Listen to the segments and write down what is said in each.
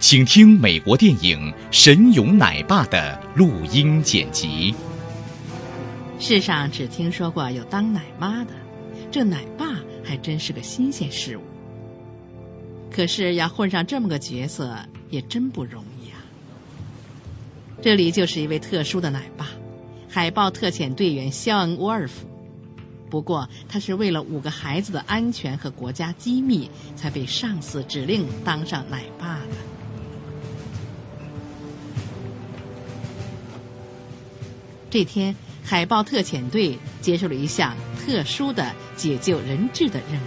请听美国电影《神勇奶爸》的录音剪辑。世上只听说过有当奶妈的，这奶爸还真是个新鲜事物。可是要混上这么个角色，也真不容易啊。这里就是一位特殊的奶爸，海豹特遣队员肖恩·沃尔夫。不过，他是为了五个孩子的安全和国家机密，才被上司指令当上奶爸的。这天，海豹特遣队接受了一项特殊的解救人质的任务。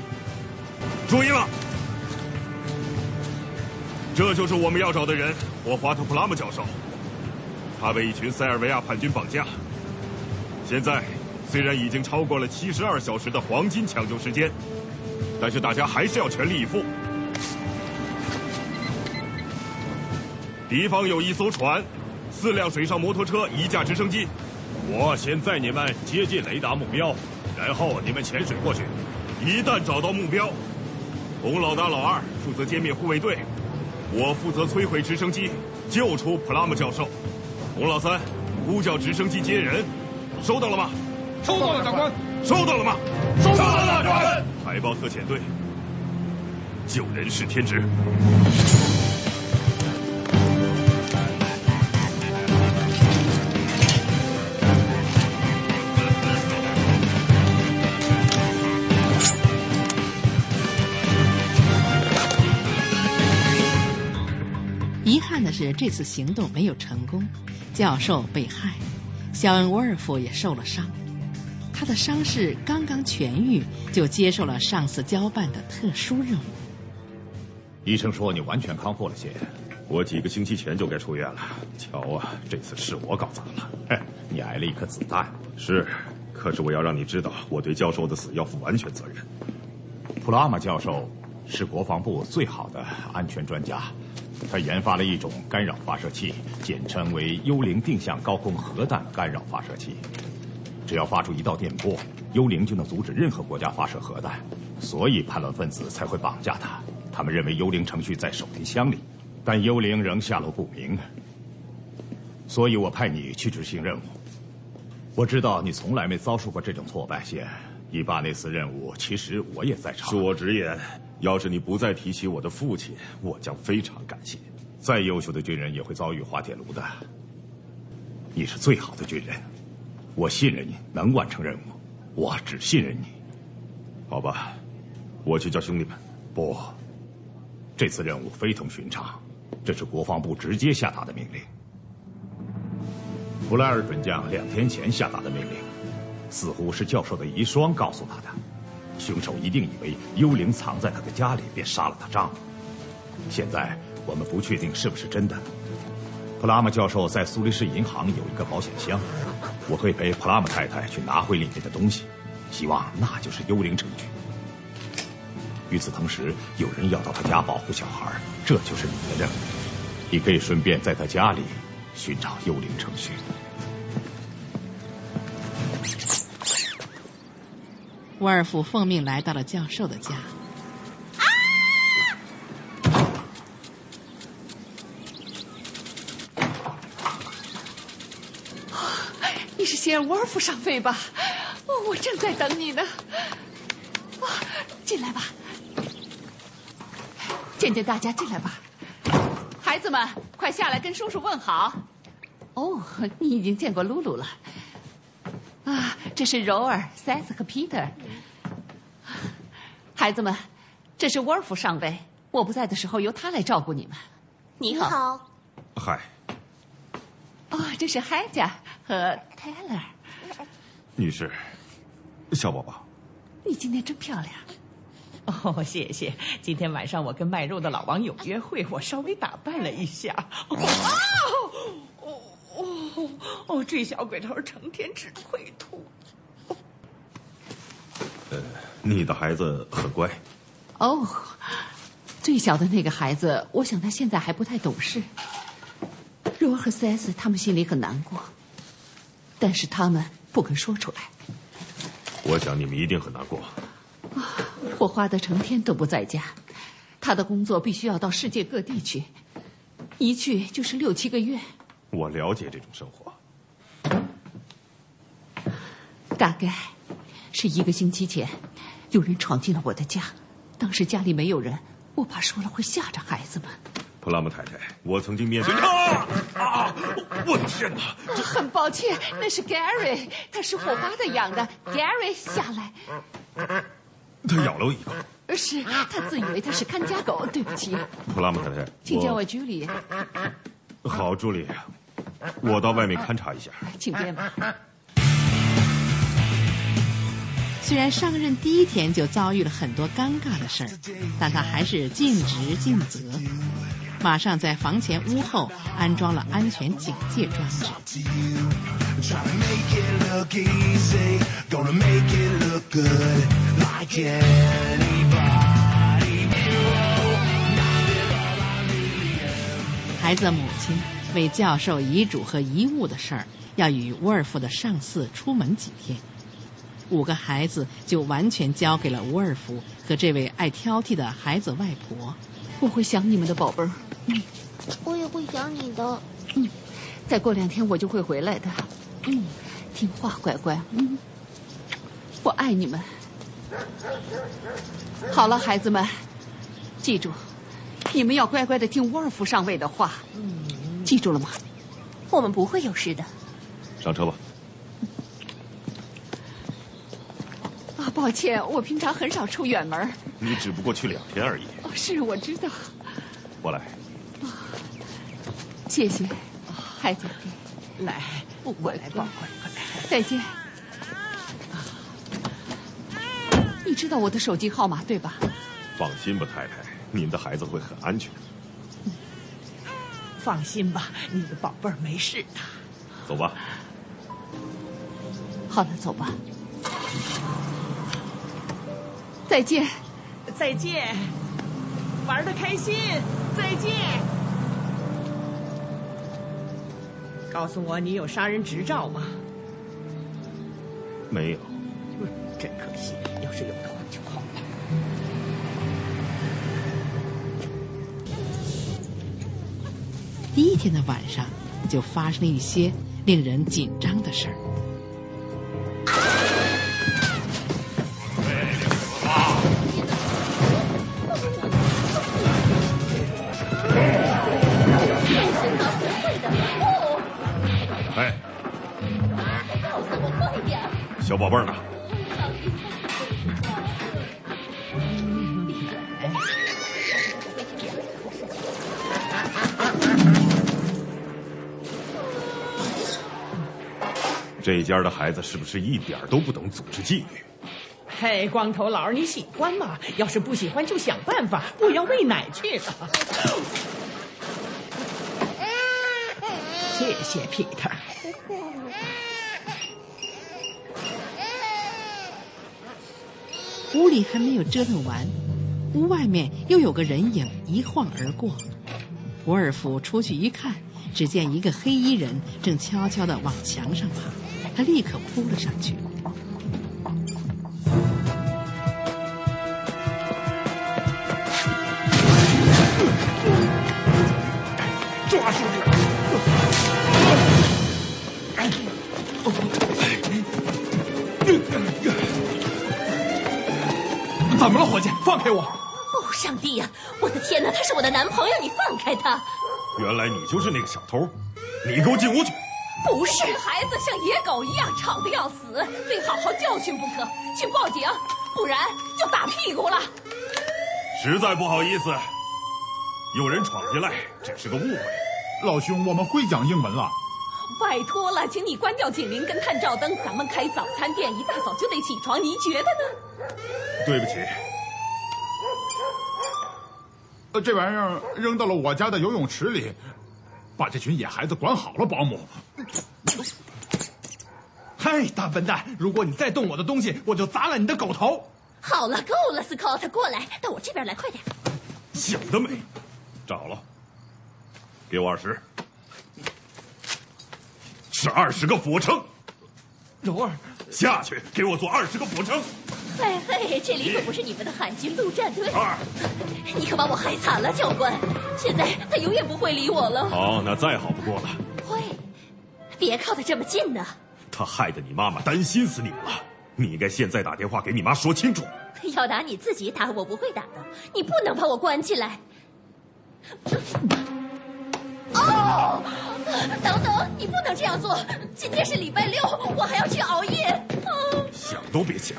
注意了，这就是我们要找的人——霍华特·普拉姆教授。他被一群塞尔维亚叛军绑架。现在虽然已经超过了七十二小时的黄金抢救时间，但是大家还是要全力以赴。敌方有一艘船，四辆水上摩托车，一架直升机。我先载你们接近雷达目标，然后你们潜水过去。一旦找到目标，洪老大、老二负责歼灭护卫队，我负责摧毁直升机，救出普拉姆教授。洪老三呼叫直升机接人，收到了吗？收到了，长官。收到了吗？收到了，长官。海豹特遣队，救人是天职。这次行动没有成功，教授被害，肖恩·沃尔夫也受了伤。他的伤势刚刚痊愈，就接受了上司交办的特殊任务。医生说你完全康复了些，我几个星期前就该出院了。瞧啊，这次是我搞砸了。嘿，你挨了一颗子弹。是，可是我要让你知道，我对教授的死要负完全责任。普拉玛教授是国防部最好的安全专家，他研发了一种干扰发射器，简称为“幽灵定向高空核弹干扰发射器”。只要发出一道电波，幽灵就能阻止任何国家发射核弹，所以叛乱分子才会绑架他。他们认为幽灵程序在手提箱里，但幽灵仍下落不明。所以我派你去执行任务。我知道你从来没遭受过这种挫败线。伊巴那次任务，其实我也在场。恕我直言，要是你不再提起我的父亲，我将非常感谢。再优秀的军人也会遭遇滑铁卢的。你是最好的军人，我信任你能完成任务，我只信任你。好吧，我去叫兄弟们。不，这次任务非同寻常，这是国防部直接下达的命令。弗莱尔准将两天前下达的命令，似乎是教授的遗孀告诉他的。凶手一定以为幽灵藏在他的家里，便杀了他丈夫。现在我们不确定是不是真的。普拉姆教授在苏黎世银行有一个保险箱，我会陪普拉姆太太去拿回里面的东西，希望那就是幽灵程序。与此同时，有人要到他家保护小孩，这就是你的任务。你可以顺便在他家里寻找幽灵程序。沃尔夫奉命来到了教授的家。啊你是先让沃尔夫上位吧？哦，我正在等你呢。啊，进来吧，见见大家，进来吧。孩子们，快下来跟叔叔问好。哦，你已经见过露露了。啊，这是柔尔、塞斯和 Peter。孩子们，这是沃尔夫上尉，我不在的时候由他来照顾你们。你好。嗨。哦，这是海佳和 Taylor。女士，小宝宝，你今天真漂亮。哦，谢谢。今天晚上我跟卖肉的老王有约会，我稍微打扮了一下。哦哦哦哦！这小鬼头成天只会吐。呃，你的孩子很乖。哦，最小的那个孩子，我想他现在还不太懂事。若儿和 CS 他们心里很难过，但是他们不肯说出来。我想你们一定很难过。啊，霍华德成天都不在家，他的工作必须要到世界各地去，一去就是六七个月。我了解这种生活。大概是一个星期前，有人闯进了我的家，当时家里没有人，我怕说了会吓着孩子们。普拉姆太太，我曾经面对啊啊！我的天哪！很抱歉，那是 Gary，他是火巴的养的。Gary 下来，他咬了我一口。是他自以为他是看家狗，对不起。普拉姆太太，请叫我 Julie。好，朱莉，我到外面勘察一下。请便吧。虽然上任第一天就遭遇了很多尴尬的事儿，但他还是尽职尽责。马上在房前屋后安装了安全警戒装置。孩子的母亲为教授遗嘱和遗物的事儿，要与沃尔夫的上司出门几天，五个孩子就完全交给了沃尔夫和这位爱挑剔的孩子外婆。我会想你们的，宝贝儿。嗯，我也会想你的。嗯，再过两天我就会回来的。嗯，听话，乖乖。嗯，我爱你们。好了，孩子们，记住，你们要乖乖的听沃尔夫上尉的话。嗯，记住了吗？我们不会有事的。上车吧。啊，抱歉，我平常很少出远门。你只不过去两天而已。哦，是，我知道。我来。谢谢，孩子。来，我来抱。再见。你知道我的手机号码对吧？放心吧，太太，您的孩子会很安全。放心吧，你的宝贝儿没事的。走吧。好了，走吧。再见。再见。玩的开心。再见。告诉我，你有杀人执照吗？没有。真可惜，要是有的第一天的晚上，就发生了一些令人紧张的事儿。哎，小宝贝儿呢？这家的孩子是不是一点都不懂组织纪律？嘿，光头佬，你喜欢吗？要是不喜欢，就想办法，我要喂奶去了。谢谢，Peter。屋里还没有折腾完，屋外面又有个人影一晃而过。沃尔夫出去一看，只见一个黑衣人正悄悄地往墙上爬，他立刻扑了上去。抓住你！怎么了，伙计？放开我！哦，上帝呀！我的天哪，他是我的男朋友，你放开他！原来你就是那个小偷。你给我进屋去！不是，孩子像野狗一样吵得要死，非好好教训不可。去报警，不然就打屁股了。实在不好意思，有人闯进来，只是个误会。老兄，我们会讲英文了。拜托了，请你关掉警铃跟探照灯。咱们开早餐店，一大早就得起床，您觉得呢？对不起。呃，这玩意儿扔到了我家的游泳池里，把这群野孩子管好了，保姆。嗨，大笨蛋！如果你再动我的东西，我就砸了你的狗头！好了，够了，Scott，过来，到我这边来，快点！想得美！找了，给我二十，是二十个俯卧撑。柔儿，下去，给我做二十个俯卧撑。嘿嘿，这里可不是你们的海军陆战队。二，你可把我害惨了，教官。现在他永远不会理我了。好，那再好不过了。会，别靠得这么近呢。他害得你妈妈担心死你们了。你应该现在打电话给你妈说清楚。要打你自己打，我不会打的。你不能把我关起来。哦，等等，你不能这样做。今天是礼拜六，我还要去熬夜。想都别想。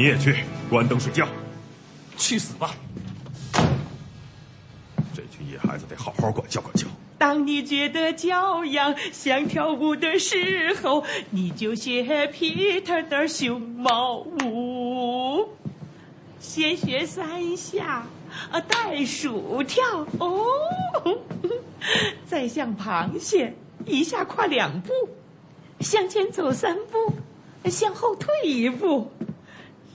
你也去关灯睡觉，去死吧！这群野孩子得好好管教管教。当你觉得骄阳想跳舞的时候，你就学皮特的熊猫舞，先学三下呃袋鼠跳哦，再像螃蟹一下跨两步，向前走三步，向后退一步。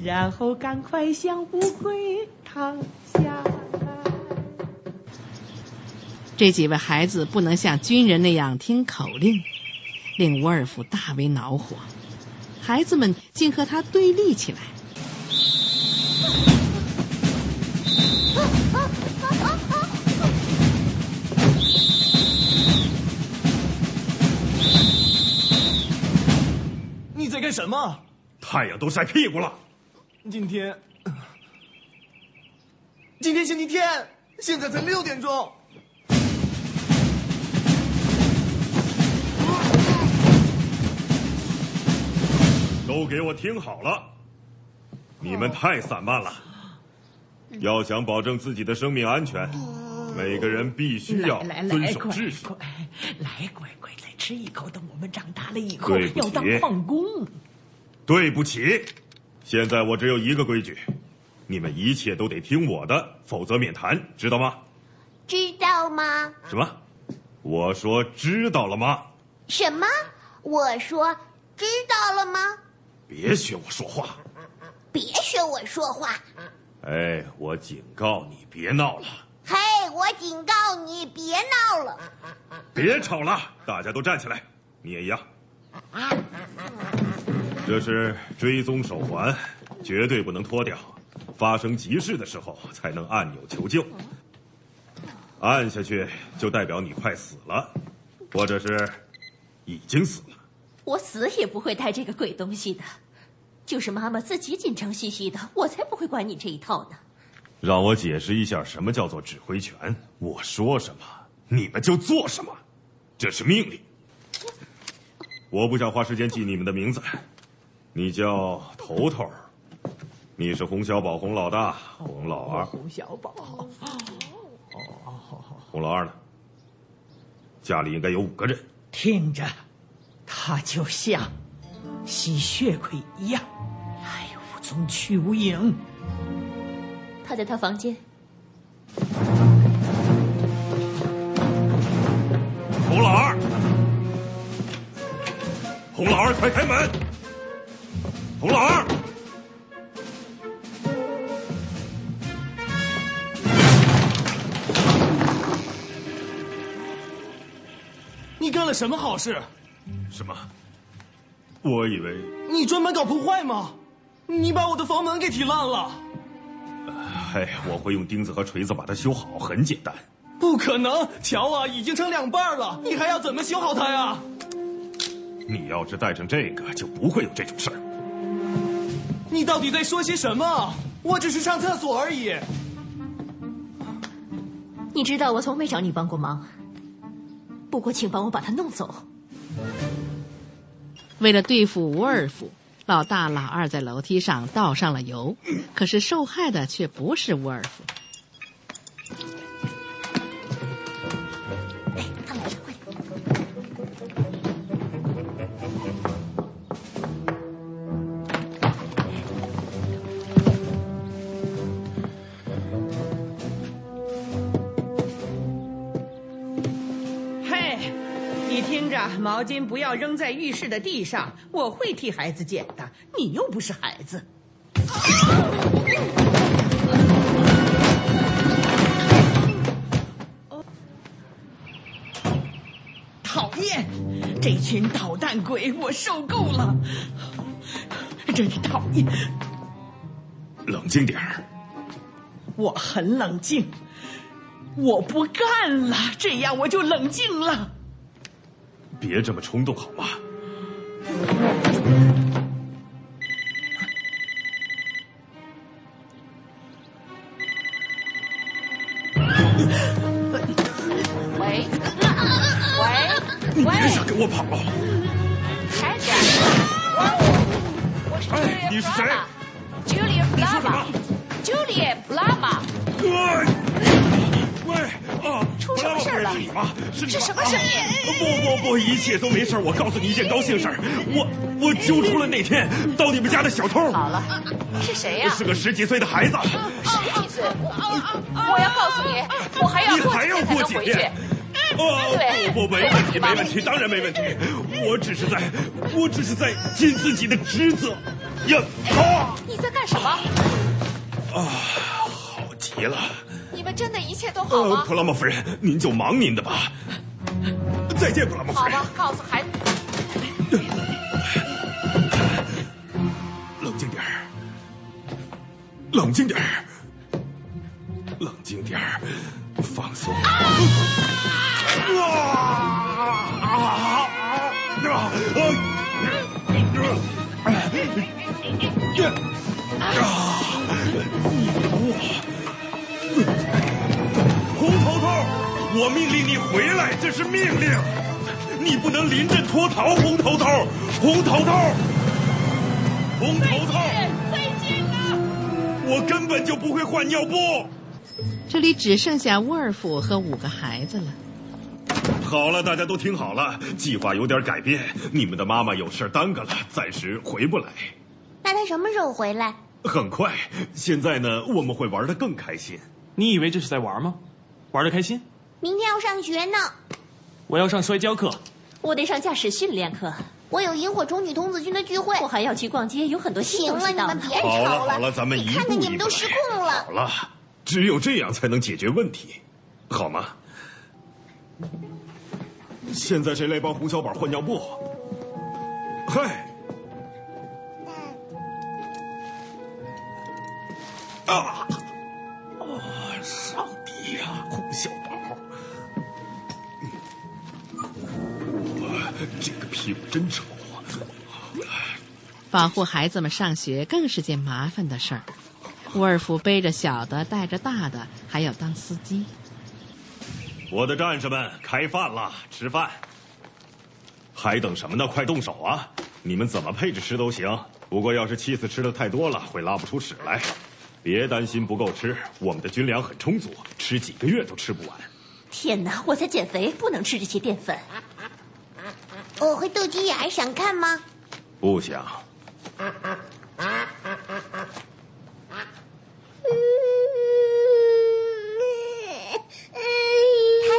然后赶快向乌龟躺下。这几位孩子不能像军人那样听口令，令沃尔夫大为恼火。孩子们竟和他对立起来。你在干什么？太阳都晒屁股了。今天，今天星期天，现在才六点钟。都给我听好了，你们太散漫了。要想保证自己的生命安全，每个人必须要遵守秩序。来，乖乖，再吃一口。等我们长大了以后，要当矿工。对不起，现在我只有一个规矩，你们一切都得听我的，否则免谈，知道吗？知道吗？什么？我说知道了吗？什么？我说知道了吗？别学我说话！别学我说话！哎，我警告你别闹了！嘿，我警告你别闹了！别吵了，大家都站起来，你也一样。这是追踪手环，绝对不能脱掉，发生急事的时候才能按钮求救。按下去就代表你快死了，或者是已经死了。我死也不会带这个鬼东西的，就是妈妈自己紧张兮兮的，我才不会管你这一套呢。让我解释一下什么叫做指挥权。我说什么，你们就做什么，这是命令。我不想花时间记你们的名字。你叫头头，你是洪小宝，洪老大，洪老二，洪小宝。哦，洪老二呢？家里应该有五个人。听着。他就像吸血鬼一样，来无踪去无影。他在他房间。洪老二，洪老二，快开门！洪老二，你干了什么好事？什么？我以为你专门搞破坏吗？你把我的房门给踢烂了。哎，我会用钉子和锤子把它修好，很简单。不可能，桥啊已经成两半了，你还要怎么修好它呀？你要是带上这个，就不会有这种事儿。你到底在说些什么？我只是上厕所而已。你知道我从没找你帮过忙，不过请帮我把他弄走。为了对付沃尔夫，老大老二在楼梯上倒上了油，可是受害的却不是沃尔夫。毛巾不要扔在浴室的地上，我会替孩子捡的。你又不是孩子。讨厌，这群捣蛋鬼，我受够了，真是讨厌。冷静点儿。我很冷静，我不干了，这样我就冷静了。别这么冲动好吗？喂，喂，你别想跟我跑。孩子，哎，你是谁？Julia Blava。Julia Blava。出什么事了？是什么声音？不不不，一切都没事。我告诉你一件高兴事儿，我我揪出了那天到你们家的小偷。好了，是谁呀？是个十几岁的孩子。十几岁？我要告诉你，我还要过几天才能回去。哦，不不，没问题，没问题，当然没问题。我只是在，我只是在尽自己的职责。呀，啊！你在干什么？啊，好极了。一切都好吗？普拉莫夫人，您就忙您的吧。再见，普拉莫夫人。好吧，告诉孩子。冷静点儿，冷静点儿，冷静点儿，放松。啊！啊！啊！啊！你我。我命令你回来，这是命令，你不能临阵脱逃。红头头，红头头，红头头，再见了。我根本就不会换尿布。这里只剩下沃尔夫和五个孩子了。好了，大家都听好了，计划有点改变。你们的妈妈有事耽搁了，暂时回不来。那她什么时候回来？很快。现在呢，我们会玩的更开心。你以为这是在玩吗？玩的开心？明天要上学呢。我要上摔跤课。我得上驾驶训练课。我有萤火虫女童子军的聚会。我还要去逛街，有很多新东西到。行了，你们别吵了。好了好了，咱们一步一步看看你们都失控了。好了，只有这样才能解决问题，好吗？现在谁来帮胡小宝换尿布？嗨！啊！这个屁股真臭啊！保护孩子们上学更是件麻烦的事儿。沃尔夫背着小的，带着大的，还要当司机。我的战士们，开饭了，吃饭！还等什么呢？快动手啊！你们怎么配着吃都行，不过要是妻子吃的太多了，会拉不出屎来。别担心不够吃，我们的军粮很充足，吃几个月都吃不完。天哪，我在减肥，不能吃这些淀粉。我会斗鸡眼，想看吗？不想。开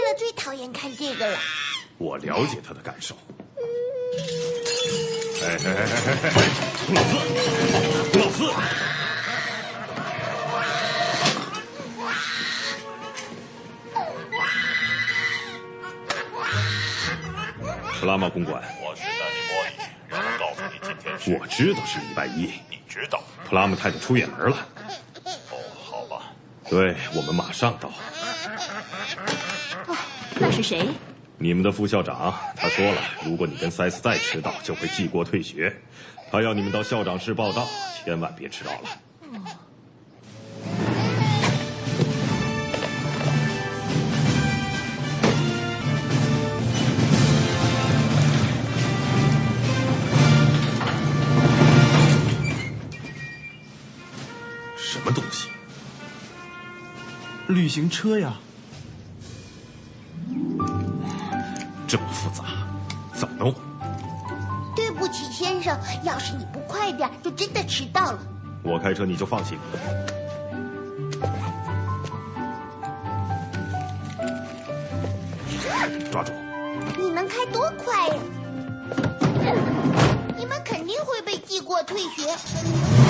了最讨厌看这个了。我了解他的感受。哎哎哎哎哎！老四，老四。普拉玛公馆，我是丹尼莫里，让我告诉你今天是。我知道是礼拜一。你知道？普拉姆太太出远门了。哦，好吧。对，我们马上到。哦，那是谁？你们的副校长，他说了，如果你跟塞斯再迟到，就会记过退学。他要你们到校长室报到，千万别迟到了。旅行车呀。这么复杂，怎么弄？对不起，先生，要是你不快点，就真的迟到了。我开车你就放心。抓住！你能开多快呀？你们肯定会被记过退学。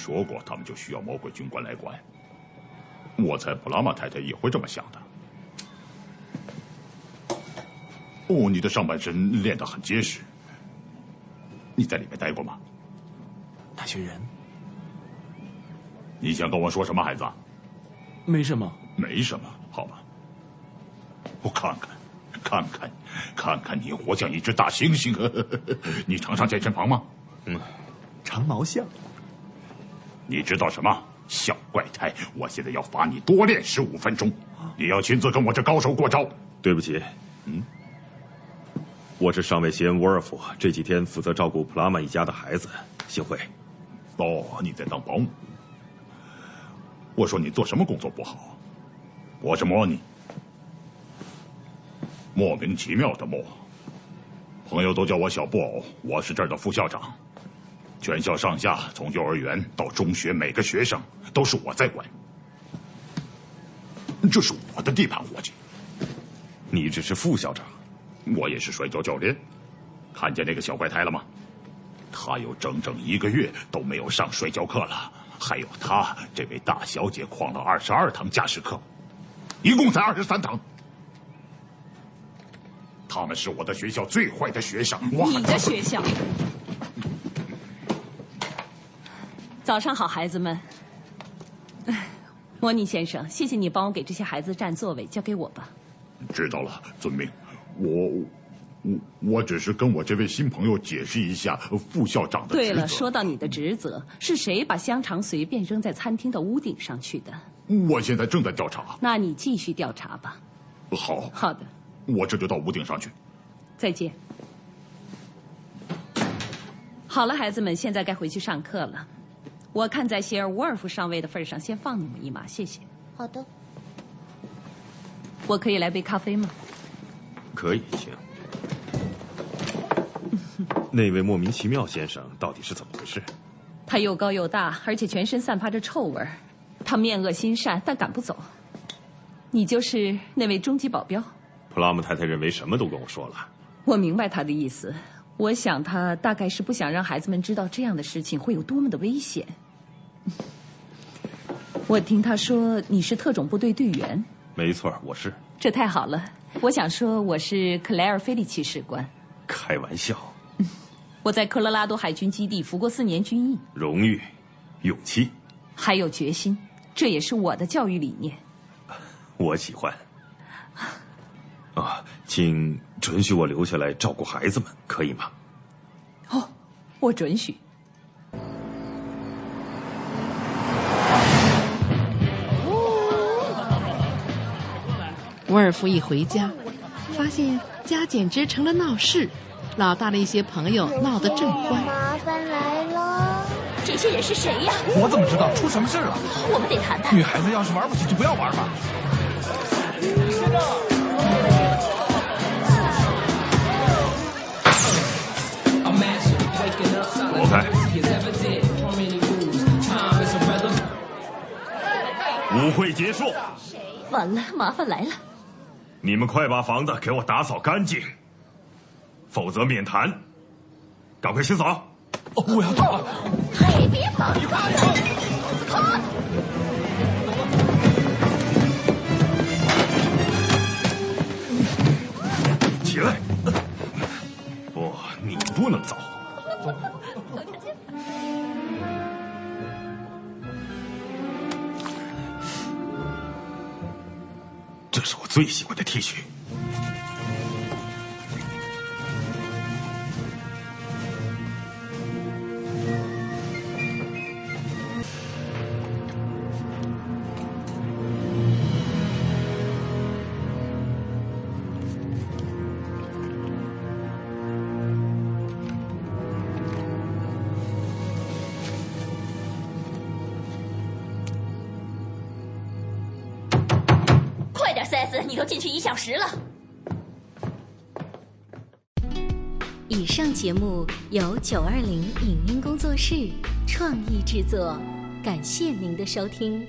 说过，他们就需要魔鬼军官来管。我猜普拉玛太太也会这么想的。哦，你的上半身练得很结实。你在里面待过吗？那些人你想跟我说什么，孩子？没什么。没什么，好吧。我看看，看看，看看你活像一只大猩猩。你常上健身房吗？嗯，长毛象。你知道什么？小怪胎！我现在要罚你多练十五分钟。你要亲自跟我这高手过招。对不起，嗯，我是上尉西恩·沃尔夫，这几天负责照顾普拉玛一家的孩子。幸会。哦，你在当保姆。我说你做什么工作不好？我是莫尼，莫名其妙的莫。朋友都叫我小布偶，我是这儿的副校长。全校上下，从幼儿园到中学，每个学生都是我在管。这是我的地盘，伙计。你只是副校长，我也是摔跤教练。看见那个小怪胎了吗？他有整整一个月都没有上摔跤课了。还有他这位大小姐旷了二十二堂驾驶课，一共才二十三堂。他们是我的学校最坏的学生。你的学校。早上好，孩子们。莫尼先生，谢谢你帮我给这些孩子占座位，交给我吧。知道了，遵命。我我我只是跟我这位新朋友解释一下副校长的职责。对了，说到你的职责，是谁把香肠随便扔在餐厅的屋顶上去的？我现在正在调查。那你继续调查吧。好。好的。我这就到屋顶上去。再见。好了，孩子们，现在该回去上课了。我看在谢尔沃尔夫上尉的份上，先放你们一马，谢谢。好的。我可以来杯咖啡吗？可以，行。那位莫名其妙先生到底是怎么回事？他又高又大，而且全身散发着臭味儿。他面恶心善，但赶不走。你就是那位终极保镖？普拉姆太太认为什么都跟我说了。我明白他的意思。我想他大概是不想让孩子们知道这样的事情会有多么的危险。我听他说你是特种部队队员。没错，我是。这太好了。我想说我是克莱尔菲利奇士官。开玩笑。我在科罗拉多海军基地服过四年军役。荣誉、勇气，还有决心，这也是我的教育理念。我喜欢。啊，请准许我留下来照顾孩子们，可以吗？哦，我准许。沃尔夫一回家，发现家简直成了闹市，老大的一些朋友闹得正欢。麻烦来了，这些人是谁呀？我怎么知道出什么事了？我们得谈谈。女孩子要是玩不起，就不要玩嘛。我开。舞会结束。完了，麻烦来了。你们快把房子给我打扫干净，否则免谈。赶快洗澡。哦，我要走了。嘿，别跑！跑！起来！不，你不能走。这是我最喜欢的 T 恤。由九二零影音工作室创意制作，感谢您的收听。